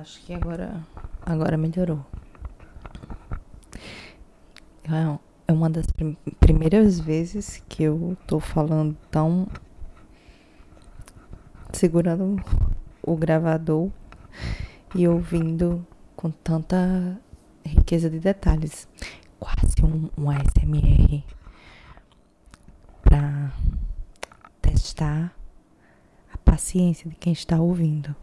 Acho que agora, agora melhorou. É, é uma das prim primeiras vezes que eu tô falando tão. segurando o gravador e ouvindo com tanta riqueza de detalhes. Quase um, um ASMR para testar a paciência de quem está ouvindo.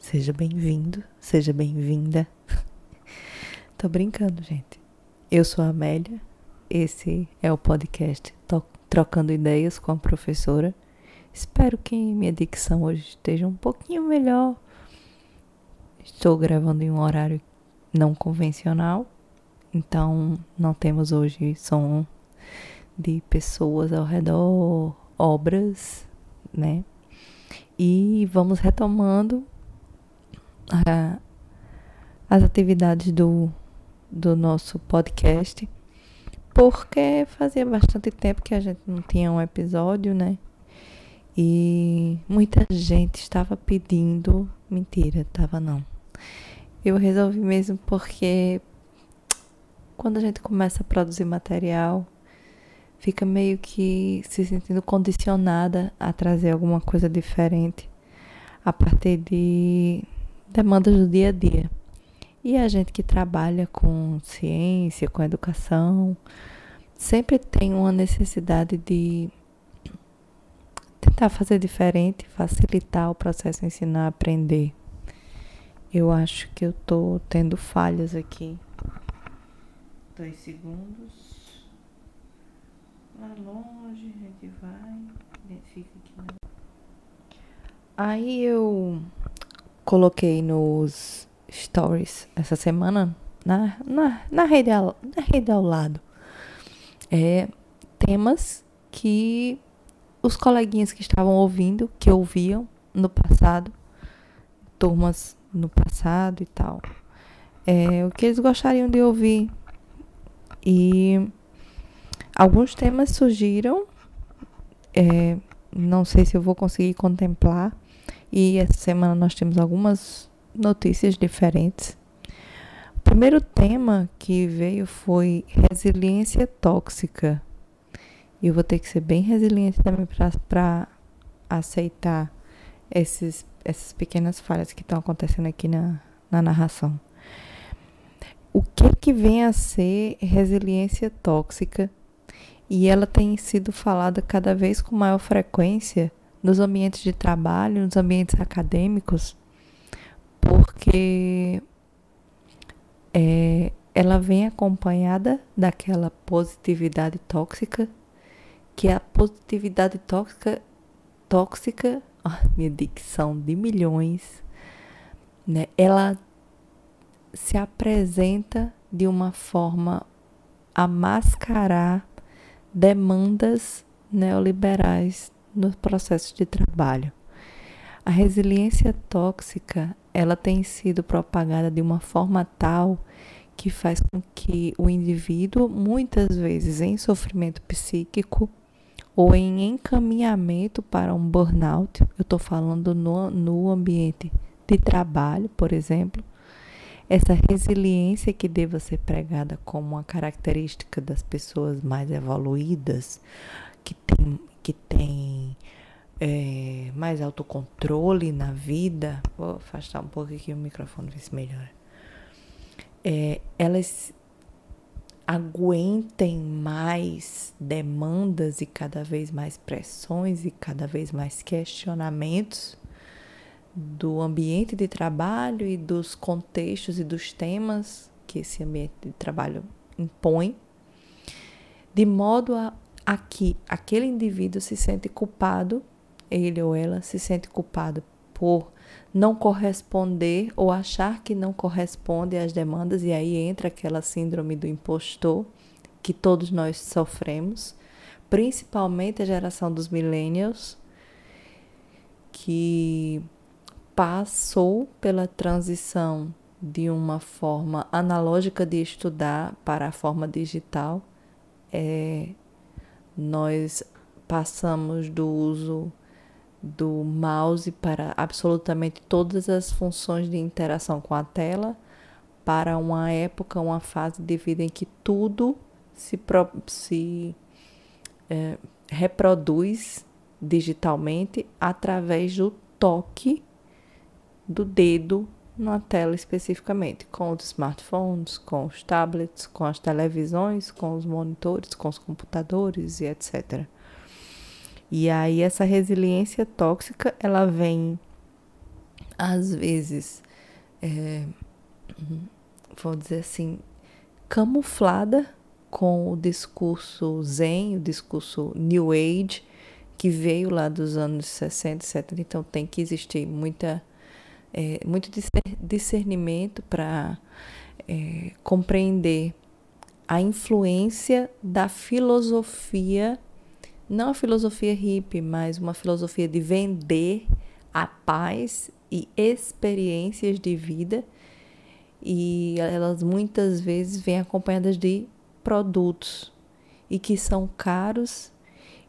Seja bem-vindo, seja bem-vinda. Tô brincando, gente. Eu sou a Amélia. Esse é o podcast Trocando Ideias com a Professora. Espero que minha dicção hoje esteja um pouquinho melhor. Estou gravando em um horário não convencional, então não temos hoje som de pessoas ao redor, obras, né? E vamos retomando a, as atividades do, do nosso podcast, porque fazia bastante tempo que a gente não tinha um episódio, né? E muita gente estava pedindo. Mentira, estava não. Eu resolvi mesmo porque quando a gente começa a produzir material, fica meio que se sentindo condicionada a trazer alguma coisa diferente a partir de demandas do dia a dia. E a gente que trabalha com ciência, com educação, sempre tem uma necessidade de tentar fazer diferente, facilitar o processo ensinar, aprender. Eu acho que eu tô tendo falhas aqui. Dois segundos. Lá longe, a gente vai. Identifica aqui. Né? Aí eu coloquei nos stories essa semana, na, na, na, rede, ao, na rede ao lado, é, temas que os coleguinhas que estavam ouvindo, que ouviam no passado, turmas no passado e tal, é, o que eles gostariam de ouvir. E alguns temas surgiram, é, não sei se eu vou conseguir contemplar e essa semana nós temos algumas notícias diferentes. O primeiro tema que veio foi resiliência tóxica. Eu vou ter que ser bem resiliente também para aceitar esses, essas pequenas falhas que estão acontecendo aqui na, na narração. O que, que vem a ser resiliência tóxica? E ela tem sido falada cada vez com maior frequência nos ambientes de trabalho, nos ambientes acadêmicos, porque é, ela vem acompanhada daquela positividade tóxica, que é a positividade tóxica, tóxica, oh, minha dicção de milhões, né? Ela se apresenta de uma forma a mascarar demandas neoliberais no processo de trabalho. A resiliência tóxica, ela tem sido propagada de uma forma tal que faz com que o indivíduo, muitas vezes em sofrimento psíquico ou em encaminhamento para um burnout, eu estou falando no, no ambiente de trabalho, por exemplo, essa resiliência que deva ser pregada como uma característica das pessoas mais evoluídas, que tem que tem é, mais autocontrole na vida, vou afastar um pouco aqui o microfone, ver se melhora. É, elas aguentem mais demandas e cada vez mais pressões e cada vez mais questionamentos do ambiente de trabalho e dos contextos e dos temas que esse ambiente de trabalho impõe, de modo a aqui aquele indivíduo se sente culpado, ele ou ela se sente culpado por não corresponder ou achar que não corresponde às demandas, e aí entra aquela síndrome do impostor que todos nós sofremos, principalmente a geração dos millennials, que passou pela transição de uma forma analógica de estudar para a forma digital. É, nós passamos do uso do mouse para absolutamente todas as funções de interação com a tela, para uma época, uma fase de vida em que tudo se, se é, reproduz digitalmente através do toque do dedo na tela especificamente, com os smartphones, com os tablets, com as televisões, com os monitores, com os computadores e etc. E aí essa resiliência tóxica, ela vem às vezes, é, vou dizer assim, camuflada com o discurso zen, o discurso New Age, que veio lá dos anos 60 e 70, então tem que existir muita, é, muito discernimento para é, compreender a influência da filosofia, não a filosofia hippie, mas uma filosofia de vender a paz e experiências de vida, e elas muitas vezes vêm acompanhadas de produtos e que são caros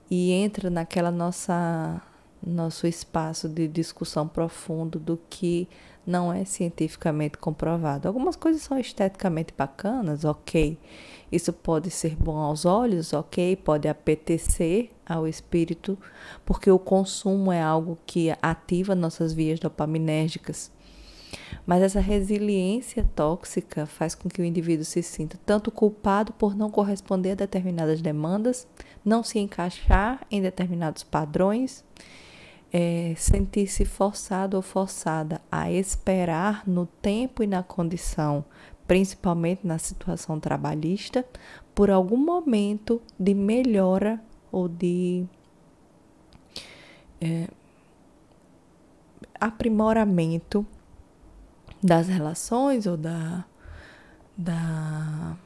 e entra naquela nossa nosso espaço de discussão profundo do que não é cientificamente comprovado. Algumas coisas são esteticamente bacanas, ok. Isso pode ser bom aos olhos, ok. Pode apetecer ao espírito, porque o consumo é algo que ativa nossas vias dopaminérgicas. Mas essa resiliência tóxica faz com que o indivíduo se sinta tanto culpado por não corresponder a determinadas demandas, não se encaixar em determinados padrões, é, sentir-se forçado ou forçada a esperar no tempo e na condição, principalmente na situação trabalhista, por algum momento de melhora ou de é, aprimoramento das relações ou da, da,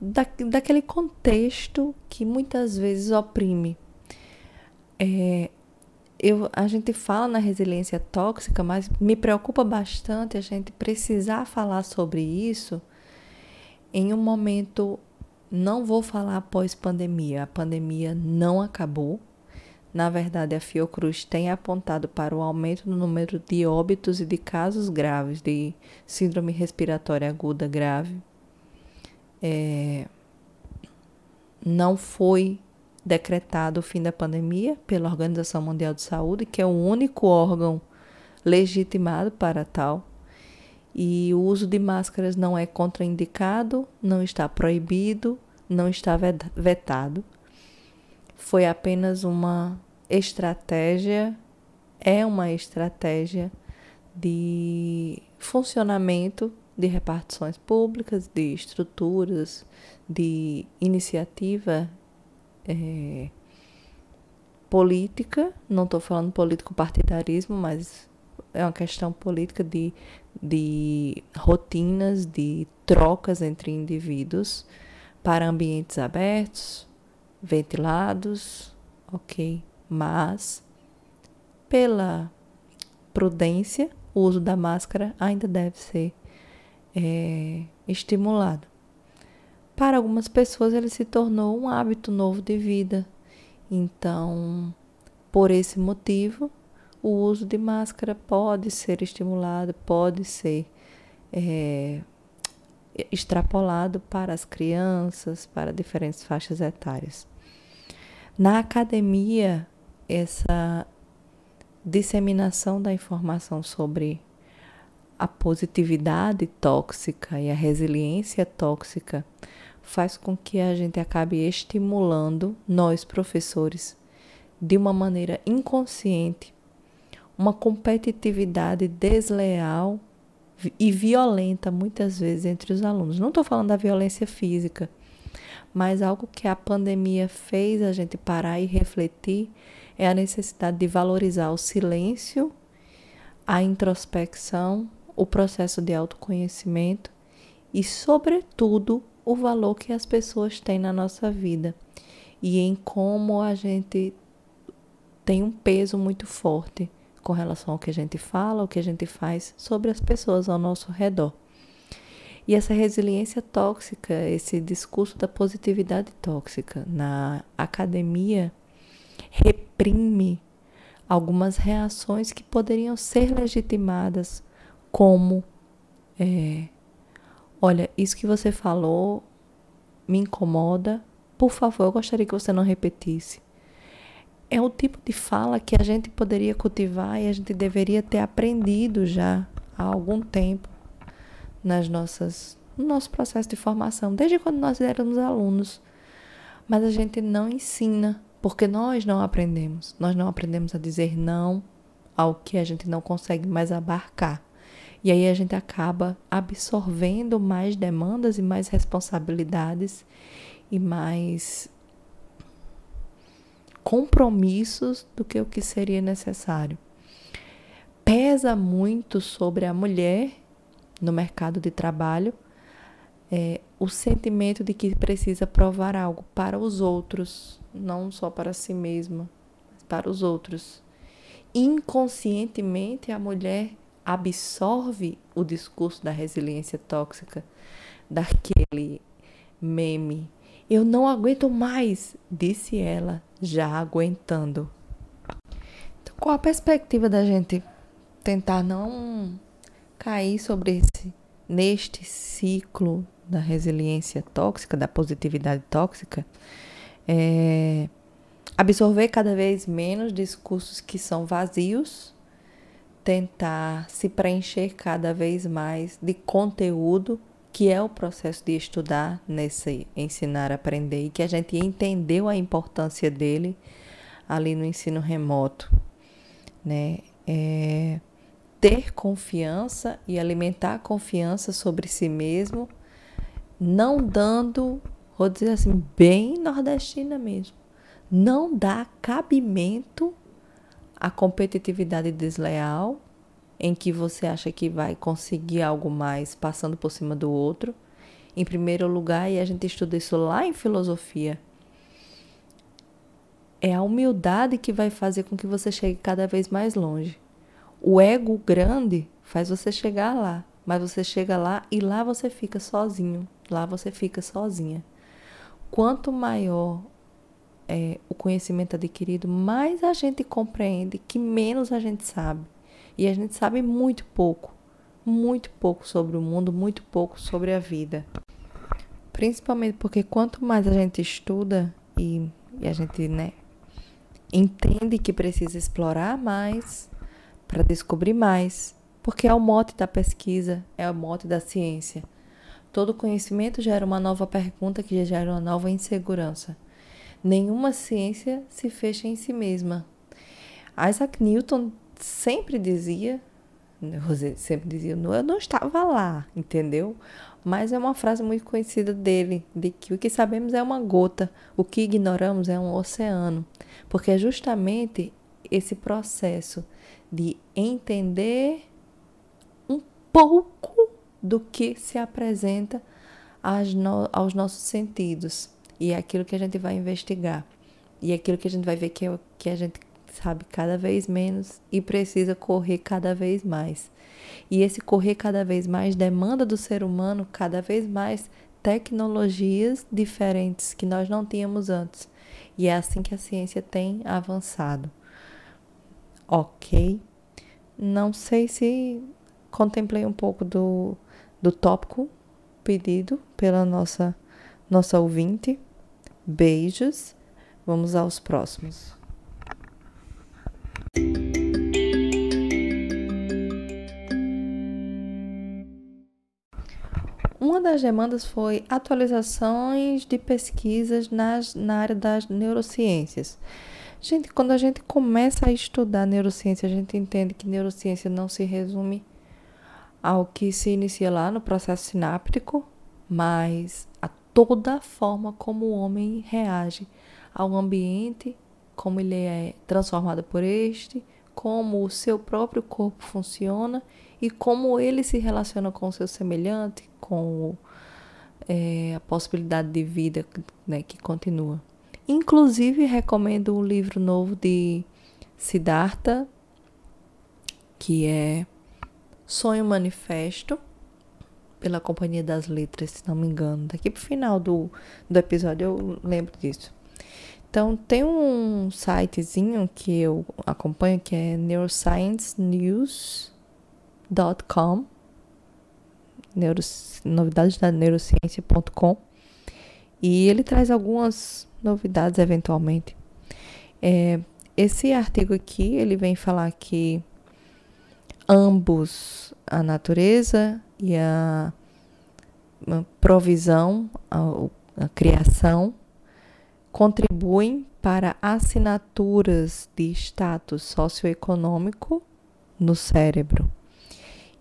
da daquele contexto que muitas vezes oprime. É, eu, a gente fala na resiliência tóxica, mas me preocupa bastante a gente precisar falar sobre isso em um momento. Não vou falar pós-pandemia, a pandemia não acabou, na verdade, a Fiocruz tem apontado para o aumento no número de óbitos e de casos graves de síndrome respiratória aguda grave. É, não foi decretado o fim da pandemia pela Organização Mundial de Saúde, que é o único órgão legitimado para tal. E o uso de máscaras não é contraindicado, não está proibido, não está vetado foi apenas uma estratégia, é uma estratégia de funcionamento de repartições públicas, de estruturas, de iniciativa é, política. Não estou falando político-partidarismo, mas é uma questão política de, de rotinas, de trocas entre indivíduos para ambientes abertos, ventilados, ok, mas pela prudência, o uso da máscara ainda deve ser é, estimulado. Para algumas pessoas, ele se tornou um hábito novo de vida. Então, por esse motivo, o uso de máscara pode ser estimulado, pode ser é, extrapolado para as crianças, para diferentes faixas etárias. Na academia, essa disseminação da informação sobre a positividade tóxica e a resiliência tóxica faz com que a gente acabe estimulando nós professores de uma maneira inconsciente uma competitividade desleal e violenta muitas vezes entre os alunos. Não estou falando da violência física, mas algo que a pandemia fez a gente parar e refletir é a necessidade de valorizar o silêncio, a introspecção, o processo de autoconhecimento e, sobretudo, o valor que as pessoas têm na nossa vida e em como a gente tem um peso muito forte com relação ao que a gente fala, ao que a gente faz sobre as pessoas ao nosso redor. E essa resiliência tóxica, esse discurso da positividade tóxica na academia, reprime algumas reações que poderiam ser legitimadas, como: é, olha, isso que você falou me incomoda, por favor, eu gostaria que você não repetisse. É o tipo de fala que a gente poderia cultivar e a gente deveria ter aprendido já há algum tempo nas nossas no nosso processo de formação, desde quando nós éramos alunos. Mas a gente não ensina, porque nós não aprendemos. Nós não aprendemos a dizer não ao que a gente não consegue mais abarcar. E aí a gente acaba absorvendo mais demandas e mais responsabilidades e mais compromissos do que o que seria necessário. Pesa muito sobre a mulher no mercado de trabalho é, o sentimento de que precisa provar algo para os outros, não só para si mesma, mas para os outros. Inconscientemente, a mulher absorve o discurso da resiliência tóxica, daquele meme. Eu não aguento mais, disse ela, já aguentando. Então, qual a perspectiva da gente tentar não cair sobre esse neste ciclo da resiliência tóxica, da positividade tóxica, é absorver cada vez menos discursos que são vazios, tentar se preencher cada vez mais de conteúdo, que é o processo de estudar nesse ensinar, aprender, e que a gente entendeu a importância dele ali no ensino remoto, né? É, ter confiança e alimentar confiança sobre si mesmo não dando, vou dizer assim, bem nordestina mesmo, não dá cabimento à competitividade desleal em que você acha que vai conseguir algo mais passando por cima do outro. Em primeiro lugar, e a gente estuda isso lá em filosofia, é a humildade que vai fazer com que você chegue cada vez mais longe. O ego grande faz você chegar lá, mas você chega lá e lá você fica sozinho, Lá você fica sozinha. Quanto maior é, o conhecimento adquirido, mais a gente compreende que menos a gente sabe. E a gente sabe muito pouco, muito pouco sobre o mundo, muito pouco sobre a vida. Principalmente porque quanto mais a gente estuda e, e a gente né, entende que precisa explorar mais para descobrir mais, porque é o mote da pesquisa, é o mote da ciência. Todo conhecimento gera uma nova pergunta que gera uma nova insegurança. Nenhuma ciência se fecha em si mesma. Isaac Newton sempre dizia, sempre dizia, eu não estava lá, entendeu? Mas é uma frase muito conhecida dele, de que o que sabemos é uma gota, o que ignoramos é um oceano. Porque é justamente esse processo de entender um pouco do que se apresenta aos nossos sentidos. E é aquilo que a gente vai investigar. E é aquilo que a gente vai ver que, é, que a gente sabe cada vez menos e precisa correr cada vez mais. E esse correr cada vez mais demanda do ser humano cada vez mais tecnologias diferentes que nós não tínhamos antes. E é assim que a ciência tem avançado. Ok. Não sei se contemplei um pouco do do tópico pedido pela nossa nossa ouvinte. Beijos. Vamos aos próximos. Uma das demandas foi atualizações de pesquisas nas, na área das neurociências. Gente, quando a gente começa a estudar neurociência, a gente entende que neurociência não se resume ao que se inicia lá no processo sináptico, mas a toda a forma como o homem reage ao ambiente, como ele é transformado por este, como o seu próprio corpo funciona e como ele se relaciona com o seu semelhante, com é, a possibilidade de vida né, que continua. Inclusive, recomendo um livro novo de Siddhartha, que é Sonho Manifesto, pela Companhia das Letras, se não me engano. Daqui pro final do, do episódio eu lembro disso. Então, tem um sitezinho que eu acompanho que é neurosciencenews.com, neuro, novidades da neurociência.com, e ele traz algumas novidades eventualmente. É, esse artigo aqui, ele vem falar que ambos, a natureza e a provisão, a, a criação, contribuem para assinaturas de status socioeconômico no cérebro.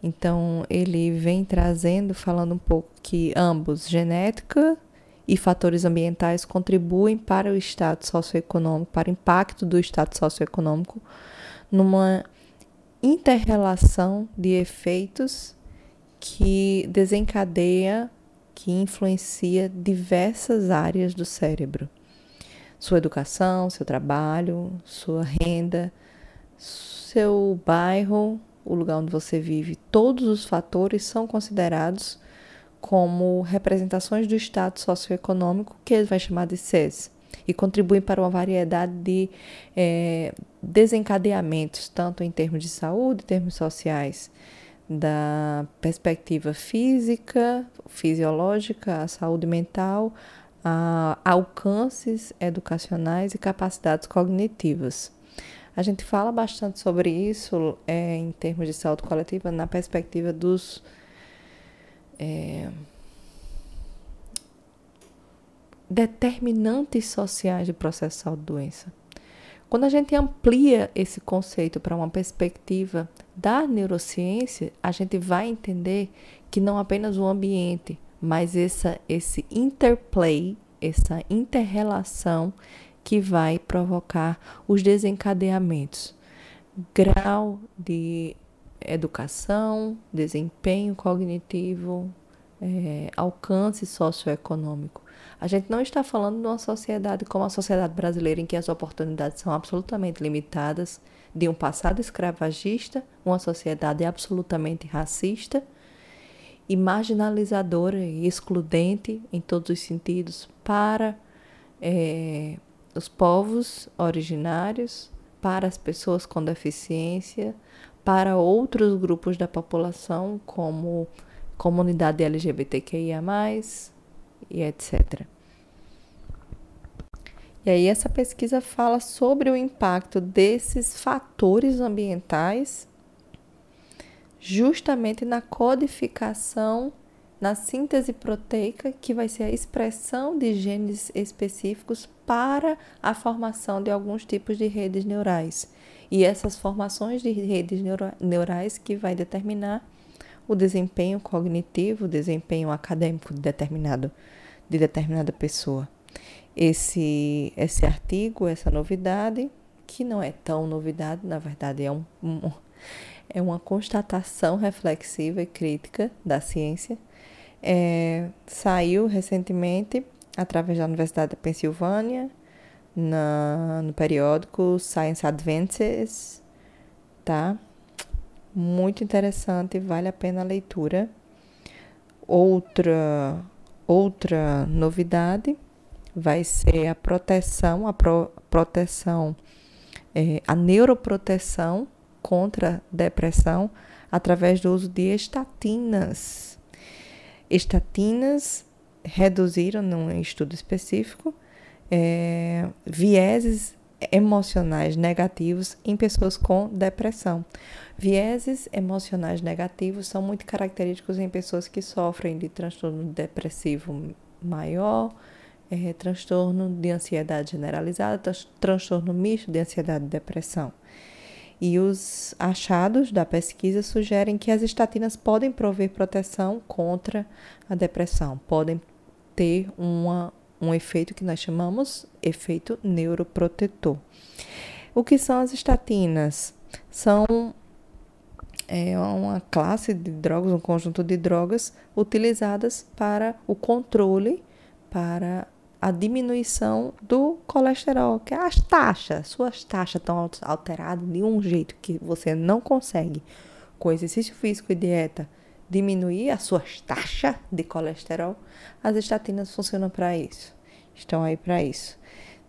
Então, ele vem trazendo, falando um pouco que ambos, genética e fatores ambientais, contribuem para o status socioeconômico, para o impacto do status socioeconômico, numa interrelação de efeitos que desencadeia, que influencia diversas áreas do cérebro. Sua educação, seu trabalho, sua renda, seu bairro, o lugar onde você vive, todos os fatores são considerados como representações do estado socioeconômico que ele vai chamar de SES e contribuem para uma variedade de é, desencadeamentos, tanto em termos de saúde, em termos sociais, da perspectiva física, fisiológica, a saúde mental, a alcances educacionais e capacidades cognitivas. A gente fala bastante sobre isso é, em termos de saúde coletiva na perspectiva dos é, determinantes sociais do processo de saúde-doença. Quando a gente amplia esse conceito para uma perspectiva da neurociência, a gente vai entender que não apenas o ambiente, mas essa, esse interplay, essa interrelação que vai provocar os desencadeamentos. Grau de educação, desempenho cognitivo, é, alcance socioeconômico. A gente não está falando de uma sociedade como a sociedade brasileira, em que as oportunidades são absolutamente limitadas, de um passado escravagista, uma sociedade absolutamente racista e marginalizadora e excludente em todos os sentidos para é, os povos originários, para as pessoas com deficiência, para outros grupos da população, como comunidade LGBTQIA, e etc. E aí, essa pesquisa fala sobre o impacto desses fatores ambientais justamente na codificação, na síntese proteica, que vai ser a expressão de genes específicos para a formação de alguns tipos de redes neurais. E essas formações de redes neurais que vai determinar o desempenho cognitivo, o desempenho acadêmico de determinado de determinada pessoa. Esse esse artigo, essa novidade, que não é tão novidade, na verdade é um, um é uma constatação reflexiva e crítica da ciência. É, saiu recentemente através da Universidade da Pensilvânia, na, no periódico Science Advances, tá? Muito interessante, vale a pena a leitura. Outra, outra novidade vai ser a proteção, a pro, proteção, é, a neuroproteção contra depressão através do uso de estatinas. Estatinas reduziram, num estudo específico, é, vieses emocionais negativos em pessoas com depressão. Vieses emocionais negativos são muito característicos em pessoas que sofrem de transtorno depressivo maior, é, transtorno de ansiedade generalizada, transtorno misto de ansiedade e depressão. E os achados da pesquisa sugerem que as estatinas podem prover proteção contra a depressão, podem ter uma, um efeito que nós chamamos efeito neuroprotetor. O que são as estatinas? São é uma classe de drogas, um conjunto de drogas utilizadas para o controle, para a diminuição do colesterol, que é as taxas. Suas taxas estão alteradas de um jeito que você não consegue, com exercício físico e dieta, diminuir as suas taxas de colesterol. As estatinas funcionam para isso, estão aí para isso.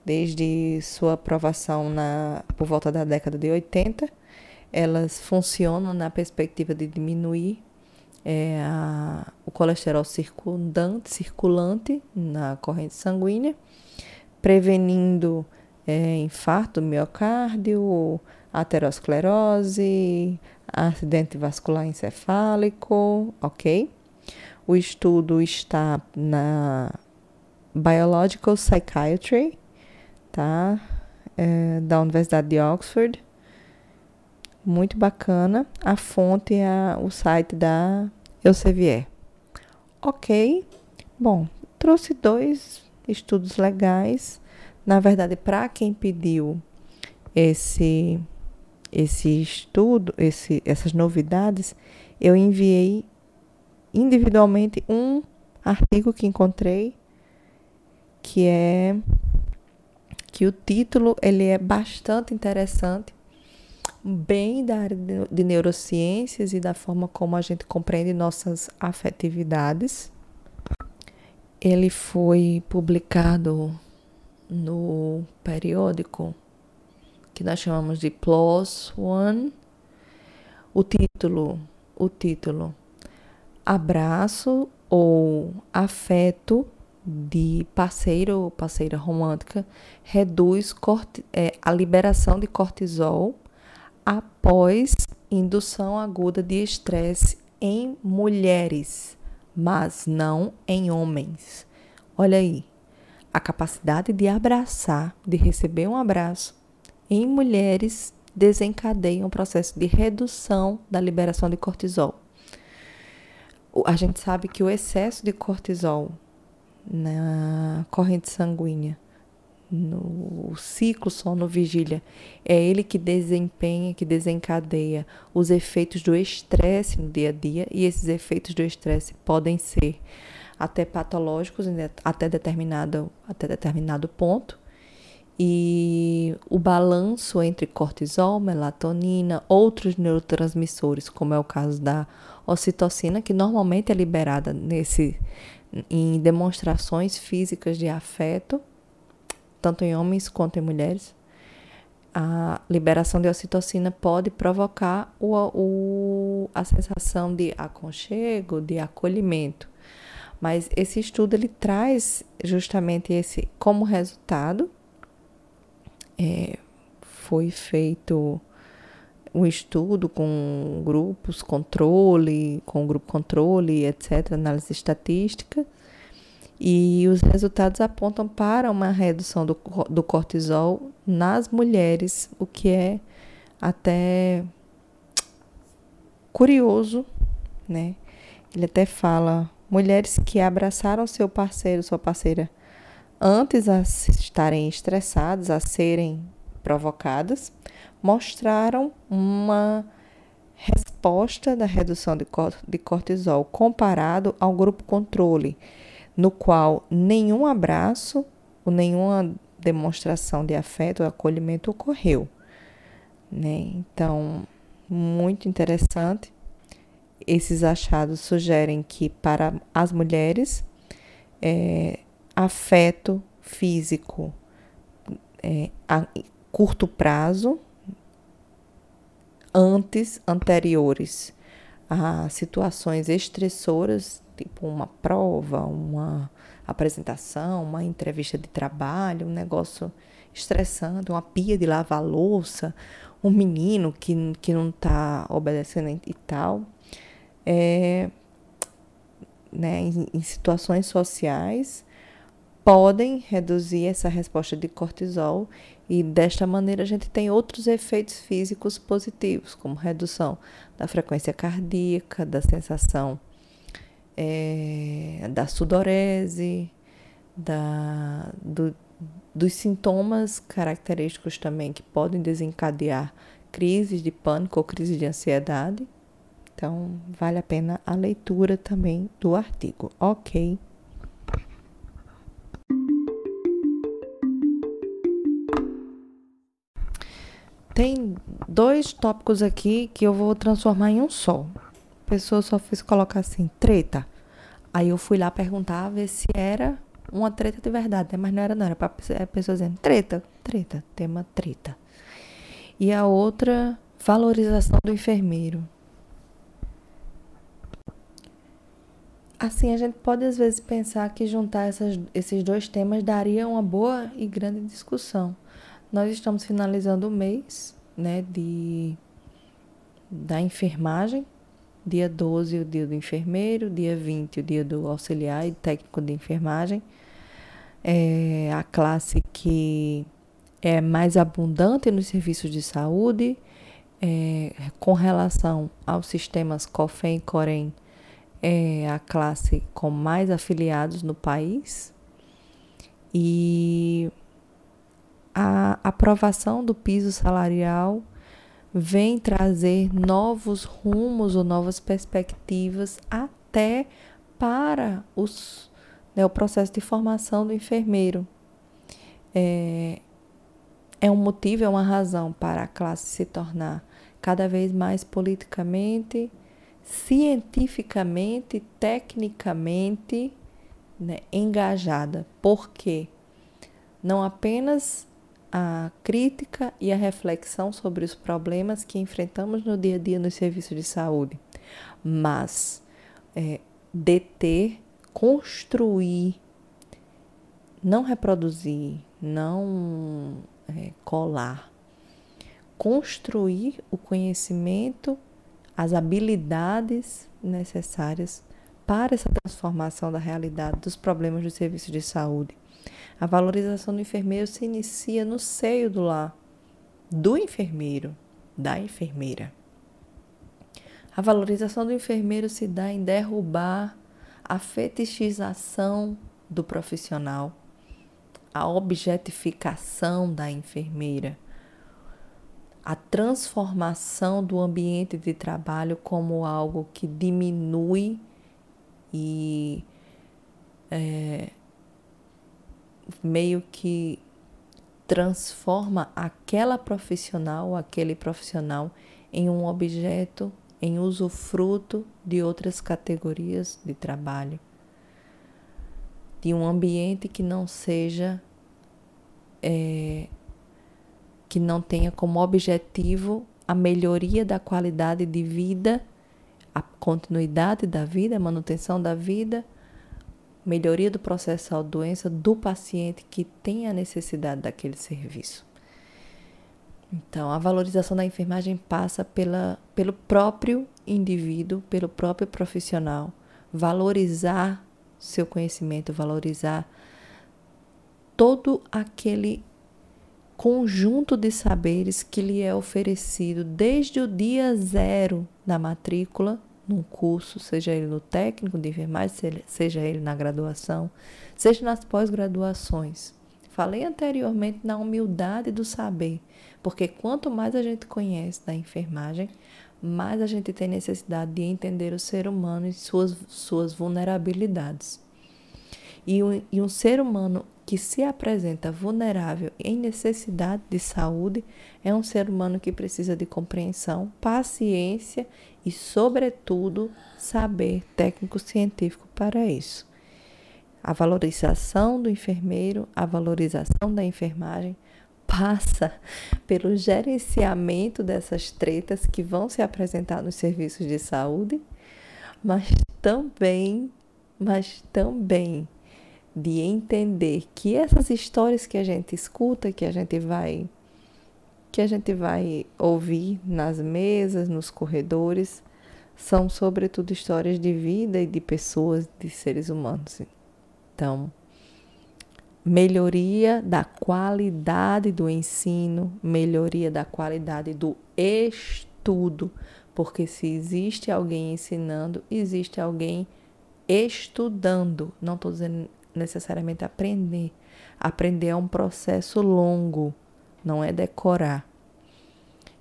desde sua aprovação na, por volta da década de 80. Elas funcionam na perspectiva de diminuir é, a, o colesterol circundante, circulante na corrente sanguínea, prevenindo é, infarto miocárdio, aterosclerose, acidente vascular encefálico, ok? O estudo está na Biological Psychiatry, tá? É, da Universidade de Oxford. Muito bacana. A fonte é o site da Elsevier. Ok. Bom, trouxe dois estudos legais. Na verdade, para quem pediu esse esse estudo, esse, essas novidades, eu enviei individualmente um artigo que encontrei que é que o título ele é bastante interessante, bem da área de neurociências e da forma como a gente compreende nossas afetividades. Ele foi publicado no periódico que nós chamamos de PLOS ONE. O título, o título Abraço ou Afeto de parceiro ou parceira romântica reduz é, a liberação de cortisol após indução aguda de estresse em mulheres, mas não em homens. Olha aí, a capacidade de abraçar, de receber um abraço em mulheres desencadeia um processo de redução da liberação de cortisol. A gente sabe que o excesso de cortisol na corrente sanguínea, no ciclo sono-vigília, é ele que desempenha, que desencadeia os efeitos do estresse no dia a dia, e esses efeitos do estresse podem ser até patológicos até determinado, até determinado ponto. E o balanço entre cortisol, melatonina, outros neurotransmissores, como é o caso da ocitocina, que normalmente é liberada nesse em demonstrações físicas de afeto, tanto em homens quanto em mulheres, a liberação de ocitocina pode provocar o, o, a sensação de aconchego, de acolhimento. Mas esse estudo ele traz justamente esse como resultado. É, foi feito um estudo com grupos controle, com grupo controle, etc., análise estatística, e os resultados apontam para uma redução do, do cortisol nas mulheres, o que é até curioso, né? Ele até fala mulheres que abraçaram seu parceiro, sua parceira, antes a estarem estressadas, a serem provocadas, mostraram uma resposta da redução de cortisol comparado ao grupo controle, no qual nenhum abraço ou nenhuma demonstração de afeto ou acolhimento ocorreu. Né? Então, muito interessante. Esses achados sugerem que para as mulheres, é, afeto físico é, a curto prazo antes, anteriores a situações estressoras, tipo uma prova, uma apresentação, uma entrevista de trabalho, um negócio estressante, uma pia de lavar louça, um menino que, que não está obedecendo e tal. É, né, em, em situações sociais, podem reduzir essa resposta de cortisol e desta maneira a gente tem outros efeitos físicos positivos, como redução da frequência cardíaca, da sensação é, da sudorese, da, do, dos sintomas característicos também que podem desencadear crises de pânico ou crises de ansiedade. Então, vale a pena a leitura também do artigo. Ok. Tem dois tópicos aqui que eu vou transformar em um só. A pessoa só fez colocar assim, treta. Aí eu fui lá perguntar, ver se era uma treta de verdade, né? mas não era não, era para a pessoa dizendo treta, treta, tema treta. E a outra, valorização do enfermeiro. Assim, a gente pode às vezes pensar que juntar essas, esses dois temas daria uma boa e grande discussão. Nós estamos finalizando o mês né, de, da enfermagem, dia 12 o dia do enfermeiro, dia 20 o dia do auxiliar e técnico de enfermagem. É a classe que é mais abundante nos serviços de saúde, é, com relação aos sistemas COFEM e COREM, é a classe com mais afiliados no país. E a aprovação do piso salarial vem trazer novos rumos ou novas perspectivas até para os, né, o processo de formação do enfermeiro. É, é um motivo, é uma razão para a classe se tornar cada vez mais politicamente cientificamente, tecnicamente né, engajada. Por quê? Não apenas a crítica e a reflexão sobre os problemas que enfrentamos no dia a dia nos serviços de saúde, mas é, deter, construir, não reproduzir, não é, colar, construir o conhecimento as habilidades necessárias para essa transformação da realidade dos problemas do serviço de saúde. A valorização do enfermeiro se inicia no seio do lar, do enfermeiro, da enfermeira. A valorização do enfermeiro se dá em derrubar a fetichização do profissional, a objetificação da enfermeira a transformação do ambiente de trabalho como algo que diminui e é, meio que transforma aquela profissional, aquele profissional, em um objeto, em usufruto de outras categorias de trabalho, de um ambiente que não seja é, que não tenha como objetivo a melhoria da qualidade de vida, a continuidade da vida, a manutenção da vida, melhoria do processo de saúde-doença do paciente que tem a necessidade daquele serviço. Então, a valorização da enfermagem passa pela, pelo próprio indivíduo, pelo próprio profissional, valorizar seu conhecimento, valorizar todo aquele conjunto de saberes que lhe é oferecido desde o dia zero da matrícula num curso, seja ele no técnico de enfermagem, seja ele na graduação, seja nas pós-graduações. Falei anteriormente na humildade do saber, porque quanto mais a gente conhece da enfermagem, mais a gente tem necessidade de entender o ser humano e suas, suas vulnerabilidades. E um, e um ser humano que se apresenta vulnerável em necessidade de saúde é um ser humano que precisa de compreensão, paciência e, sobretudo, saber técnico-científico para isso. A valorização do enfermeiro, a valorização da enfermagem passa pelo gerenciamento dessas tretas que vão se apresentar nos serviços de saúde, mas também, mas também de entender que essas histórias que a gente escuta, que a gente vai que a gente vai ouvir nas mesas, nos corredores, são sobretudo histórias de vida e de pessoas, de seres humanos. Então, melhoria da qualidade do ensino, melhoria da qualidade do estudo, porque se existe alguém ensinando, existe alguém estudando. Não estou dizendo necessariamente aprender. Aprender é um processo longo, não é decorar.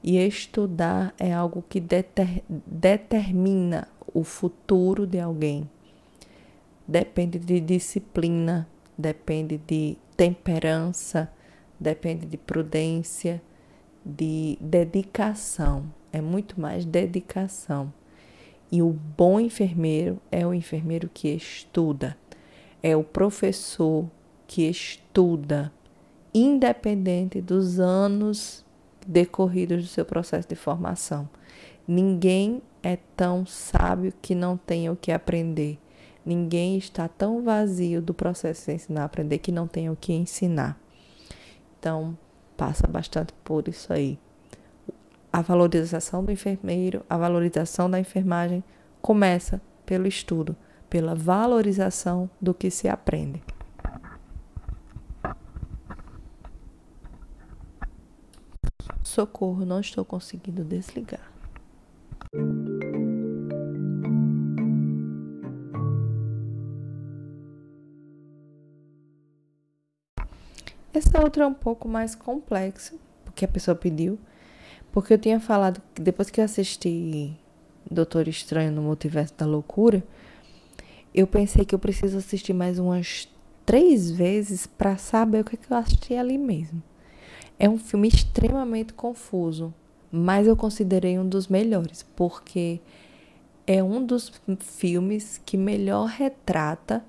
E estudar é algo que deter, determina o futuro de alguém. Depende de disciplina, depende de temperança, depende de prudência, de dedicação. É muito mais dedicação. E o bom enfermeiro é o enfermeiro que estuda é o professor que estuda, independente dos anos decorridos do seu processo de formação. Ninguém é tão sábio que não tenha o que aprender. Ninguém está tão vazio do processo de ensinar aprender que não tenha o que ensinar. Então, passa bastante por isso aí. A valorização do enfermeiro, a valorização da enfermagem começa pelo estudo, pela valorização do que se aprende. Socorro, não estou conseguindo desligar. Essa outra é um pouco mais complexa, porque a pessoa pediu. Porque eu tinha falado que depois que eu assisti Doutor Estranho no Multiverso da Loucura, eu pensei que eu preciso assistir mais umas três vezes para saber o que, é que eu assisti ali mesmo. É um filme extremamente confuso, mas eu considerei um dos melhores, porque é um dos filmes que melhor retrata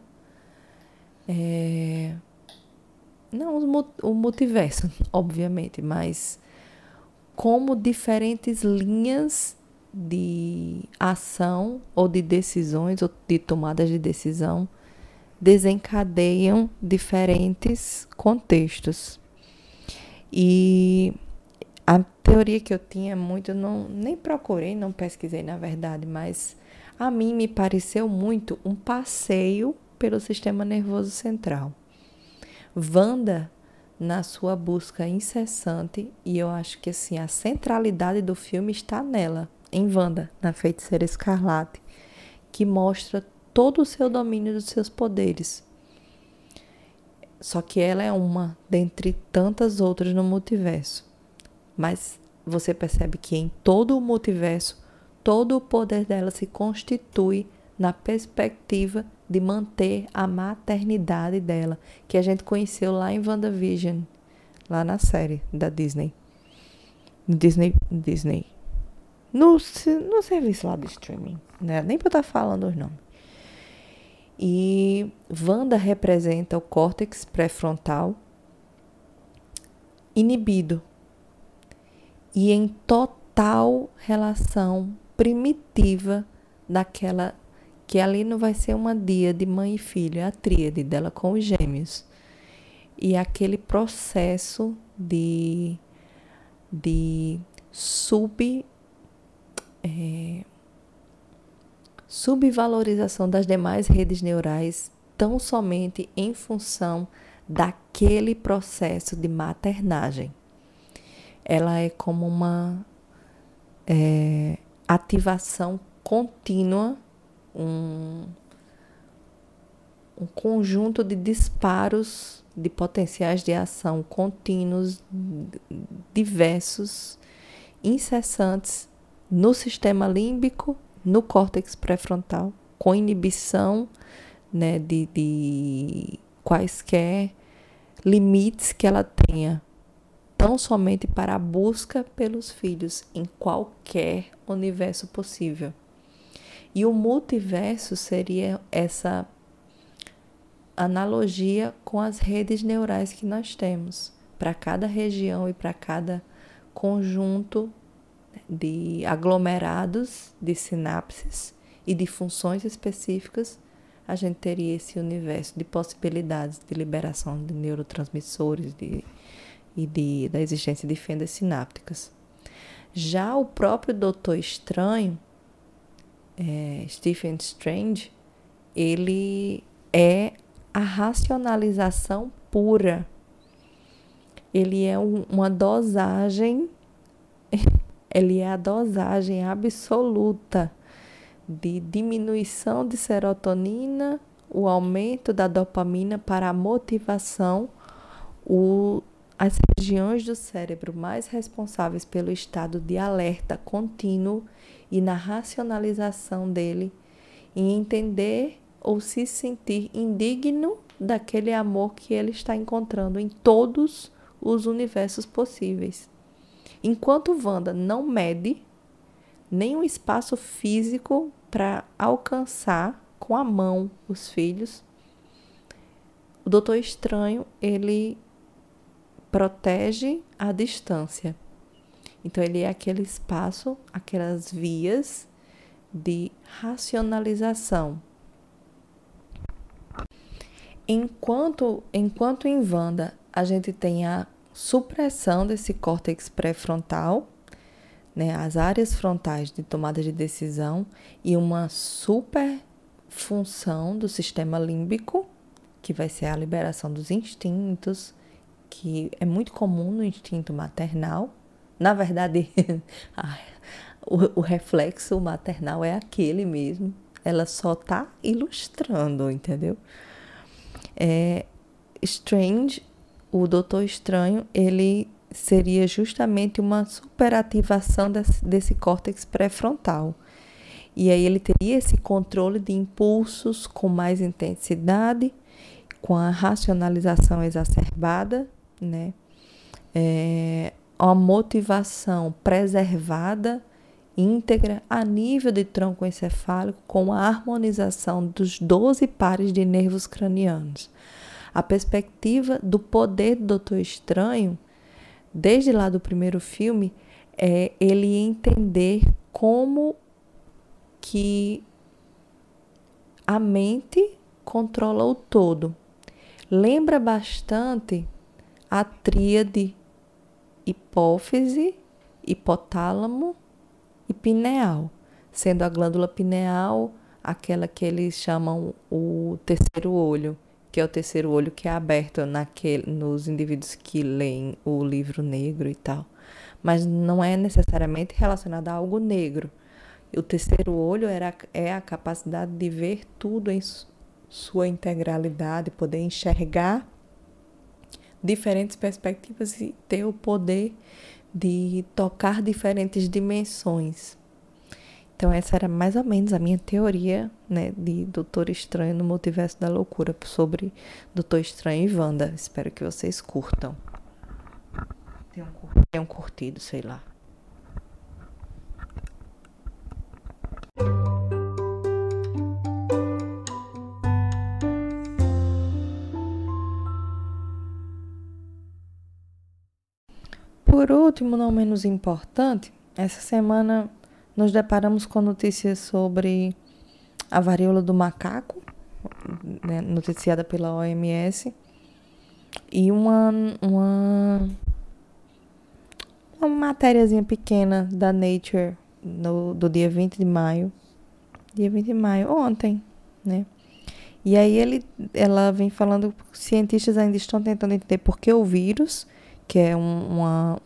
é, não o multiverso, obviamente, mas como diferentes linhas de ação ou de decisões ou de tomadas de decisão desencadeiam diferentes contextos. E a teoria que eu tinha muito, não, nem procurei, não pesquisei na verdade, mas a mim me pareceu muito um passeio pelo sistema nervoso central. Wanda na sua busca incessante e eu acho que assim a centralidade do filme está nela, em Wanda, na feiticeira escarlate, que mostra todo o seu domínio dos seus poderes. Só que ela é uma dentre tantas outras no multiverso. Mas você percebe que em todo o multiverso, todo o poder dela se constitui na perspectiva de manter a maternidade dela, que a gente conheceu lá em WandaVision, lá na série da Disney. Disney. Disney. No, no serviço lá de streaming, né? Nem para estar tá falando os nomes. E Wanda representa o córtex pré-frontal inibido e em total relação primitiva daquela que ali não vai ser uma dia de mãe e filho, é a tríade dela com os gêmeos. E aquele processo de, de sub, é, subvalorização das demais redes neurais, tão somente em função daquele processo de maternagem. Ela é como uma é, ativação contínua um, um conjunto de disparos de potenciais de ação contínuos, diversos, incessantes no sistema límbico, no córtex pré-frontal, com inibição né, de, de quaisquer limites que ela tenha, tão somente para a busca pelos filhos em qualquer universo possível. E o multiverso seria essa analogia com as redes neurais que nós temos. Para cada região e para cada conjunto de aglomerados de sinapses e de funções específicas, a gente teria esse universo de possibilidades de liberação de neurotransmissores de, e de, da existência de fendas sinápticas. Já o próprio Doutor Estranho, é, Stephen Strange, ele é a racionalização pura. Ele é um, uma dosagem, ele é a dosagem absoluta de diminuição de serotonina, o aumento da dopamina para a motivação, o, as regiões do cérebro mais responsáveis pelo estado de alerta contínuo e na racionalização dele, em entender ou se sentir indigno daquele amor que ele está encontrando em todos os universos possíveis. Enquanto Wanda não mede nenhum espaço físico para alcançar com a mão os filhos, O Doutor Estranho, ele protege a distância. Então, ele é aquele espaço, aquelas vias de racionalização. Enquanto, enquanto em Wanda a gente tem a supressão desse córtex pré-frontal, né, as áreas frontais de tomada de decisão e uma super função do sistema límbico, que vai ser a liberação dos instintos, que é muito comum no instinto maternal. Na verdade, o, o reflexo maternal é aquele mesmo. Ela só está ilustrando, entendeu? É, Strange, o Doutor Estranho, ele seria justamente uma superativação desse, desse córtex pré-frontal. E aí ele teria esse controle de impulsos com mais intensidade, com a racionalização exacerbada, né? É, uma motivação preservada, íntegra, a nível de tronco encefálico, com a harmonização dos 12 pares de nervos cranianos. A perspectiva do poder do Doutor Estranho desde lá do primeiro filme, é ele entender como que a mente controla o todo. Lembra bastante a tríade hipófise, hipotálamo e pineal, sendo a glândula pineal aquela que eles chamam o terceiro olho que é o terceiro olho que é aberto naquele, nos indivíduos que leem o livro negro e tal. Mas não é necessariamente relacionado a algo negro. O terceiro olho era, é a capacidade de ver tudo em sua integralidade, poder enxergar diferentes perspectivas e ter o poder de tocar diferentes dimensões. Então, essa era mais ou menos a minha teoria né, de Doutor Estranho no Multiverso da Loucura sobre Doutor Estranho e Wanda. Espero que vocês curtam. Tenham, tenham curtido, sei lá. Por último, não menos importante, essa semana nos deparamos com notícias sobre a varíola do macaco, né, noticiada pela OMS, e uma, uma, uma matériazinha pequena da Nature no, do dia 20 de maio. Dia 20 de maio, ontem, né? E aí ele, ela vem falando que cientistas ainda estão tentando entender por que o vírus, que é um, uma,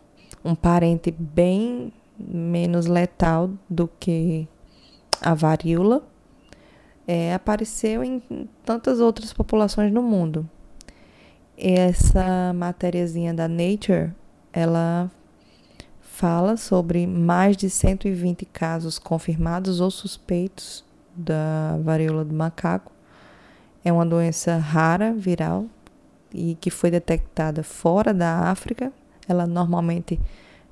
um parente bem menos letal do que a varíola, é, apareceu em tantas outras populações no mundo. Essa matériazinha da Nature, ela fala sobre mais de 120 casos confirmados ou suspeitos da varíola do macaco. É uma doença rara, viral, e que foi detectada fora da África. Ela normalmente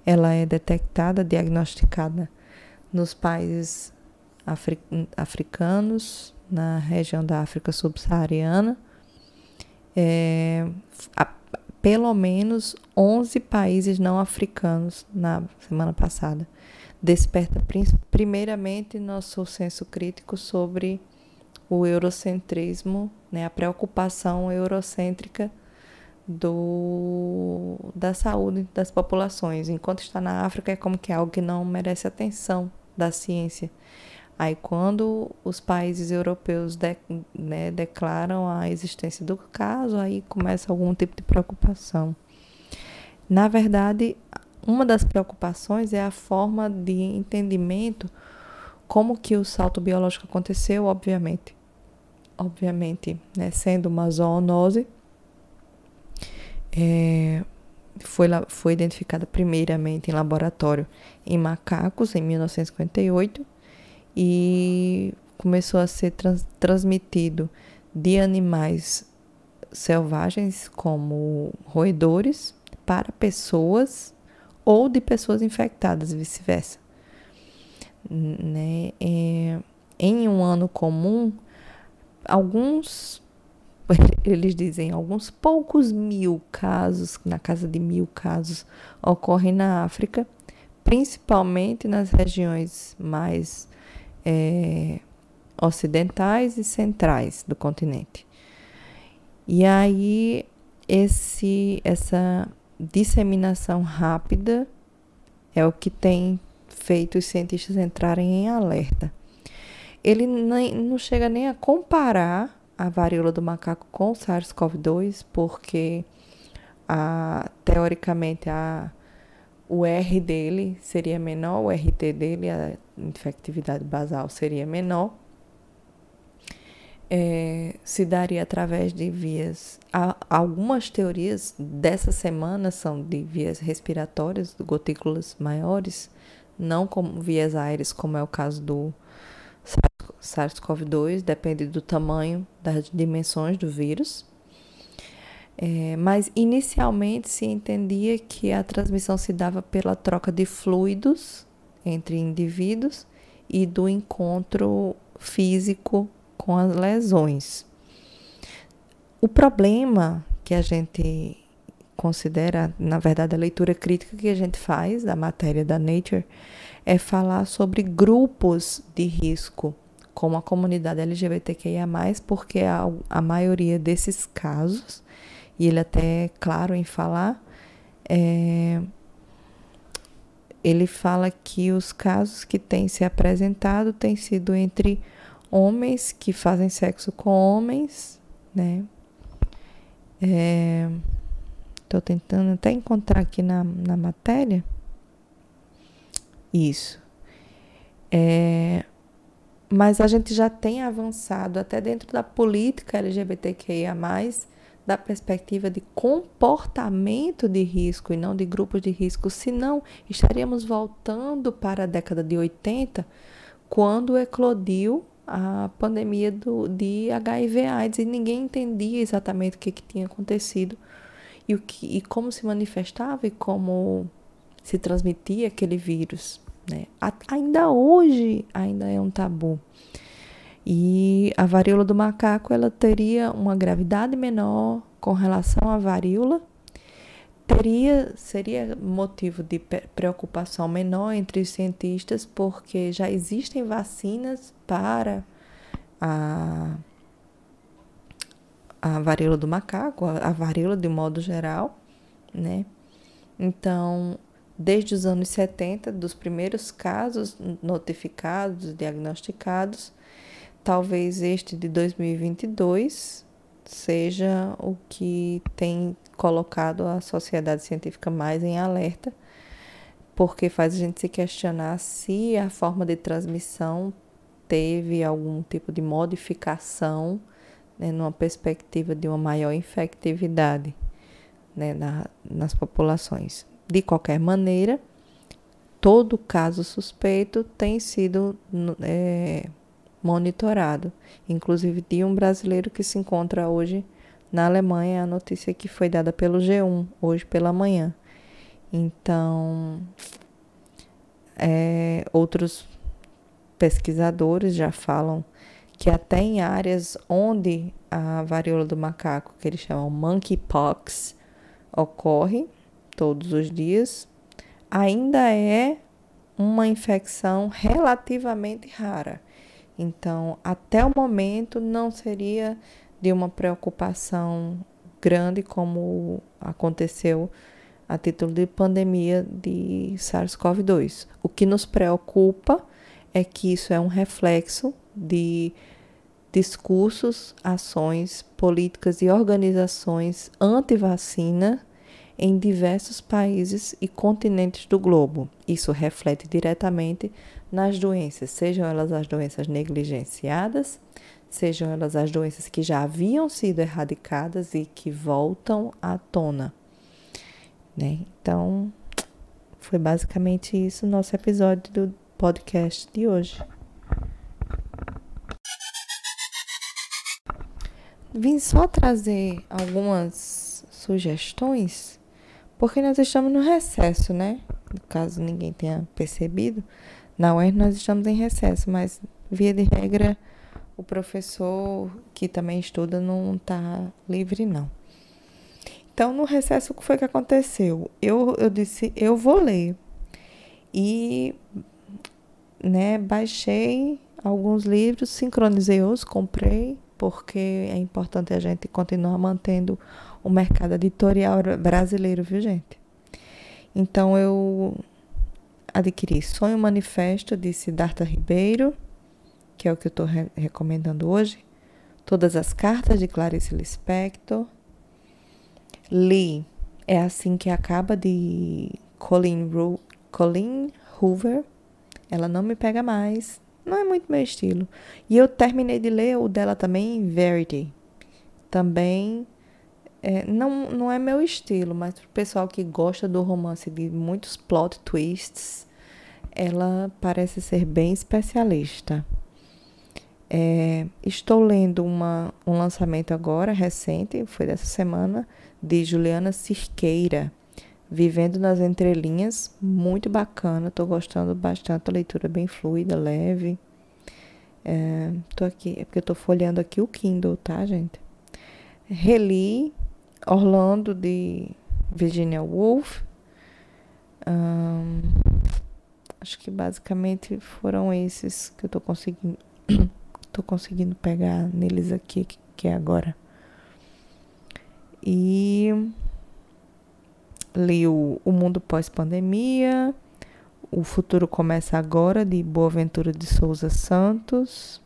ela é detectada, diagnosticada nos países afri africanos, na região da África subsaariana. É, pelo menos 11 países não africanos na semana passada. Desperta primeiramente nosso senso crítico sobre o eurocentrismo, né, a preocupação eurocêntrica do, da saúde das populações. Enquanto está na África, é como que é algo que não merece atenção da ciência. Aí, quando os países europeus de, né, declaram a existência do caso, aí começa algum tipo de preocupação. Na verdade, uma das preocupações é a forma de entendimento como que o salto biológico aconteceu, obviamente. Obviamente, né, sendo uma zoonose, é, foi, foi identificada primeiramente em laboratório em macacos em 1958 e começou a ser trans, transmitido de animais selvagens como roedores para pessoas ou de pessoas infectadas, vice-versa. Né? É, em um ano comum, alguns eles dizem alguns poucos mil casos, na casa de mil casos, ocorrem na África, principalmente nas regiões mais é, ocidentais e centrais do continente. E aí esse, essa disseminação rápida é o que tem feito os cientistas entrarem em alerta. Ele nem, não chega nem a comparar a varíola do macaco com o SARS-CoV-2, porque a, teoricamente a, o R dele seria menor, o RT dele, a infectividade basal seria menor. É, se daria através de vias. Algumas teorias dessa semana são de vias respiratórias, gotículas maiores, não como vias aéreas, como é o caso do SARS-CoV-2, depende do tamanho, das dimensões do vírus. É, mas inicialmente se entendia que a transmissão se dava pela troca de fluidos entre indivíduos e do encontro físico com as lesões. O problema que a gente considera, na verdade, a leitura crítica que a gente faz da matéria da Nature é falar sobre grupos de risco, como a comunidade LGBTQIA, porque a, a maioria desses casos, e ele até é claro em falar, é, ele fala que os casos que têm se apresentado têm sido entre homens que fazem sexo com homens, né? Estou é, tentando até encontrar aqui na, na matéria. Isso. É, mas a gente já tem avançado até dentro da política LGBTQIA, da perspectiva de comportamento de risco e não de grupos de risco, senão estaríamos voltando para a década de 80, quando eclodiu a pandemia do, de HIV/AIDS e ninguém entendia exatamente o que, que tinha acontecido e, o que, e como se manifestava e como se transmitia aquele vírus. Né? ainda hoje ainda é um tabu. E a varíola do macaco ela teria uma gravidade menor com relação à varíola, teria seria motivo de preocupação menor entre os cientistas porque já existem vacinas para a a varíola do macaco, a, a varíola de modo geral, né? Então, desde os anos 70, dos primeiros casos notificados, diagnosticados, talvez este de 2022 seja o que tem colocado a sociedade científica mais em alerta, porque faz a gente se questionar se a forma de transmissão teve algum tipo de modificação né, numa perspectiva de uma maior infectividade né, na, nas populações. De qualquer maneira, todo caso suspeito tem sido é, monitorado, inclusive de um brasileiro que se encontra hoje na Alemanha, a notícia que foi dada pelo G1 hoje pela manhã. Então, é, outros pesquisadores já falam que até em áreas onde a varíola do macaco, que eles chamam monkeypox, ocorre todos os dias, ainda é uma infecção relativamente rara. Então, até o momento, não seria de uma preocupação grande como aconteceu a título de pandemia de SARS-CoV-2. O que nos preocupa é que isso é um reflexo de discursos, ações, políticas e organizações anti-vacina em diversos países e continentes do globo. Isso reflete diretamente nas doenças, sejam elas as doenças negligenciadas, sejam elas as doenças que já haviam sido erradicadas e que voltam à tona. Né? Então, foi basicamente isso nosso episódio do podcast de hoje. Vim só trazer algumas sugestões, porque nós estamos no recesso, né? Caso ninguém tenha percebido, na UER nós estamos em recesso, mas via de regra o professor que também estuda não está livre, não. Então, no recesso, o que foi que aconteceu? Eu, eu disse, eu vou ler. E, né, baixei alguns livros, sincronizei-os, comprei, porque é importante a gente continuar mantendo o mercado editorial brasileiro, viu, gente? Então, eu adquiri Sonho Manifesto de Siddhartha Ribeiro, que é o que eu estou re recomendando hoje. Todas as cartas de Clarice Lispector. Li é assim que acaba de Colleen, Ru Colleen Hoover. Ela não me pega mais. Não é muito meu estilo. E eu terminei de ler o dela também, Verity. Também é, não, não é meu estilo, mas para o pessoal que gosta do romance de muitos plot twists, ela parece ser bem especialista. É, estou lendo uma, um lançamento agora, recente, foi dessa semana, de Juliana Cirqueira, Vivendo nas Entrelinhas, muito bacana, estou gostando bastante, a leitura bem fluida, leve. É, tô aqui, é porque eu tô folheando aqui o Kindle, tá, gente? Reli Orlando de Virginia Woolf. Acho que basicamente foram esses que eu tô conseguindo tô conseguindo pegar neles aqui que é agora. E li o, o Mundo Pós-Pandemia, O Futuro Começa Agora, de Boaventura de Souza Santos.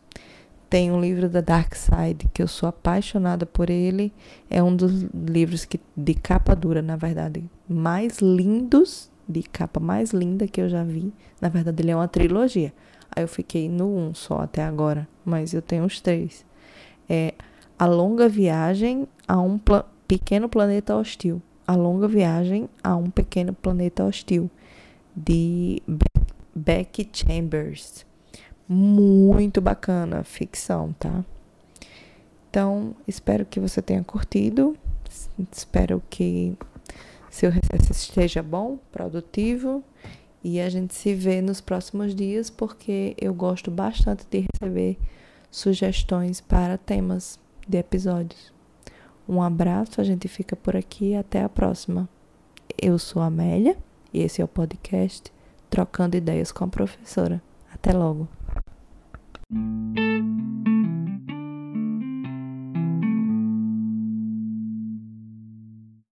Tem um livro da Dark Side que eu sou apaixonada por ele. É um dos livros que, de capa dura, na verdade, mais lindos, de capa mais linda que eu já vi. Na verdade, ele é uma trilogia. Aí eu fiquei no um só até agora, mas eu tenho os três. É A Longa Viagem a um pla Pequeno Planeta Hostil. A Longa Viagem a um Pequeno Planeta Hostil, de Be Becky Chambers. Muito bacana, ficção, tá? Então, espero que você tenha curtido. Espero que seu recesso esteja bom, produtivo. E a gente se vê nos próximos dias, porque eu gosto bastante de receber sugestões para temas de episódios. Um abraço, a gente fica por aqui e até a próxima. Eu sou a Amélia e esse é o podcast Trocando Ideias com a Professora. Até logo! Thank you.